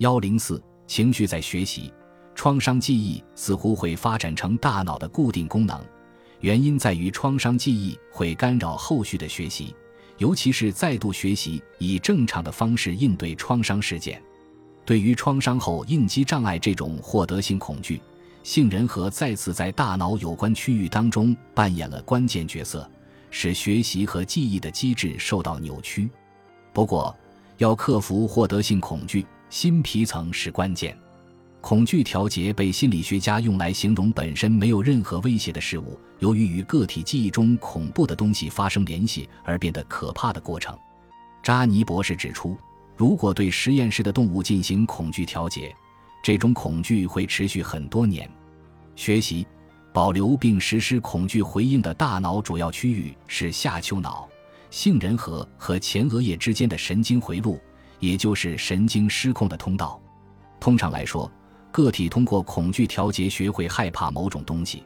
幺零四情绪在学习，创伤记忆似乎会发展成大脑的固定功能，原因在于创伤记忆会干扰后续的学习，尤其是再度学习以正常的方式应对创伤事件。对于创伤后应激障碍这种获得性恐惧，杏仁核再次在大脑有关区域当中扮演了关键角色，使学习和记忆的机制受到扭曲。不过，要克服获得性恐惧，新皮层是关键。恐惧调节被心理学家用来形容本身没有任何威胁的事物，由于与个体记忆中恐怖的东西发生联系而变得可怕的过程。扎尼博士指出，如果对实验室的动物进行恐惧调节，这种恐惧会持续很多年。学习、保留并实施恐惧回应的大脑主要区域是下丘脑。杏仁核和前额叶之间的神经回路，也就是神经失控的通道。通常来说，个体通过恐惧调节学会害怕某种东西，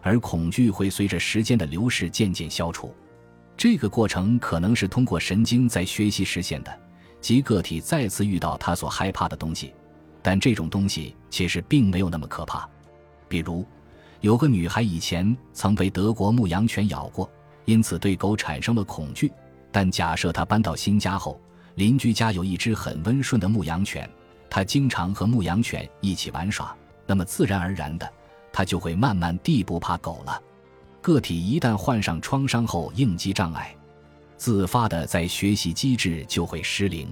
而恐惧会随着时间的流逝渐渐消除。这个过程可能是通过神经在学习实现的，即个体再次遇到他所害怕的东西，但这种东西其实并没有那么可怕。比如，有个女孩以前曾被德国牧羊犬咬过。因此对狗产生了恐惧，但假设她搬到新家后，邻居家有一只很温顺的牧羊犬，他经常和牧羊犬一起玩耍，那么自然而然的，他就会慢慢地不怕狗了。个体一旦患上创伤后应激障碍，自发的在学习机制就会失灵。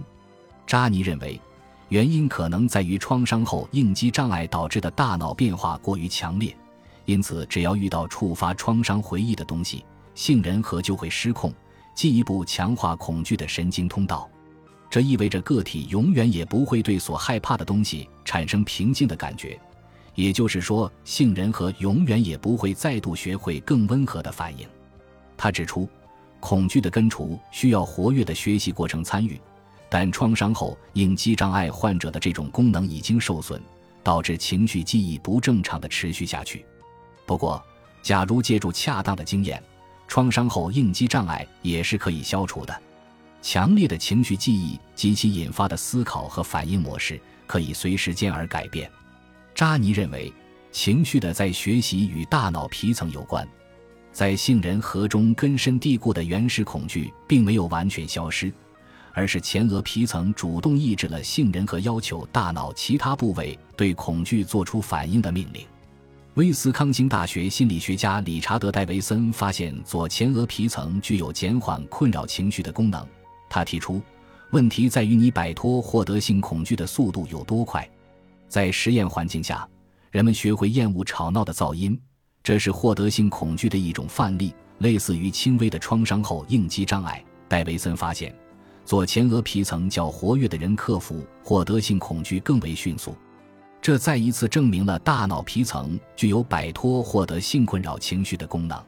扎尼认为，原因可能在于创伤后应激障碍导致的大脑变化过于强烈，因此只要遇到触发创伤回忆的东西。杏仁核就会失控，进一步强化恐惧的神经通道。这意味着个体永远也不会对所害怕的东西产生平静的感觉。也就是说，杏仁核永远也不会再度学会更温和的反应。他指出，恐惧的根除需要活跃的学习过程参与，但创伤后应激障碍患者的这种功能已经受损，导致情绪记忆不正常的持续下去。不过，假如借助恰当的经验，创伤后应激障碍也是可以消除的，强烈的情绪记忆及其引发的思考和反应模式可以随时间而改变。扎尼认为，情绪的在学习与大脑皮层有关，在杏仁核中根深蒂固的原始恐惧并没有完全消失，而是前额皮层主动抑制了杏仁核要求大脑其他部位对恐惧做出反应的命令。威斯康星大学心理学家理查德·戴维森发现，左前额皮层具有减缓困扰情绪的功能。他提出，问题在于你摆脱获得性恐惧的速度有多快。在实验环境下，人们学会厌恶吵闹的噪音，这是获得性恐惧的一种范例，类似于轻微的创伤后应激障碍。戴维森发现，左前额皮层较活跃的人克服获得性恐惧更为迅速。这再一次证明了大脑皮层具有摆脱获得性困扰情绪的功能。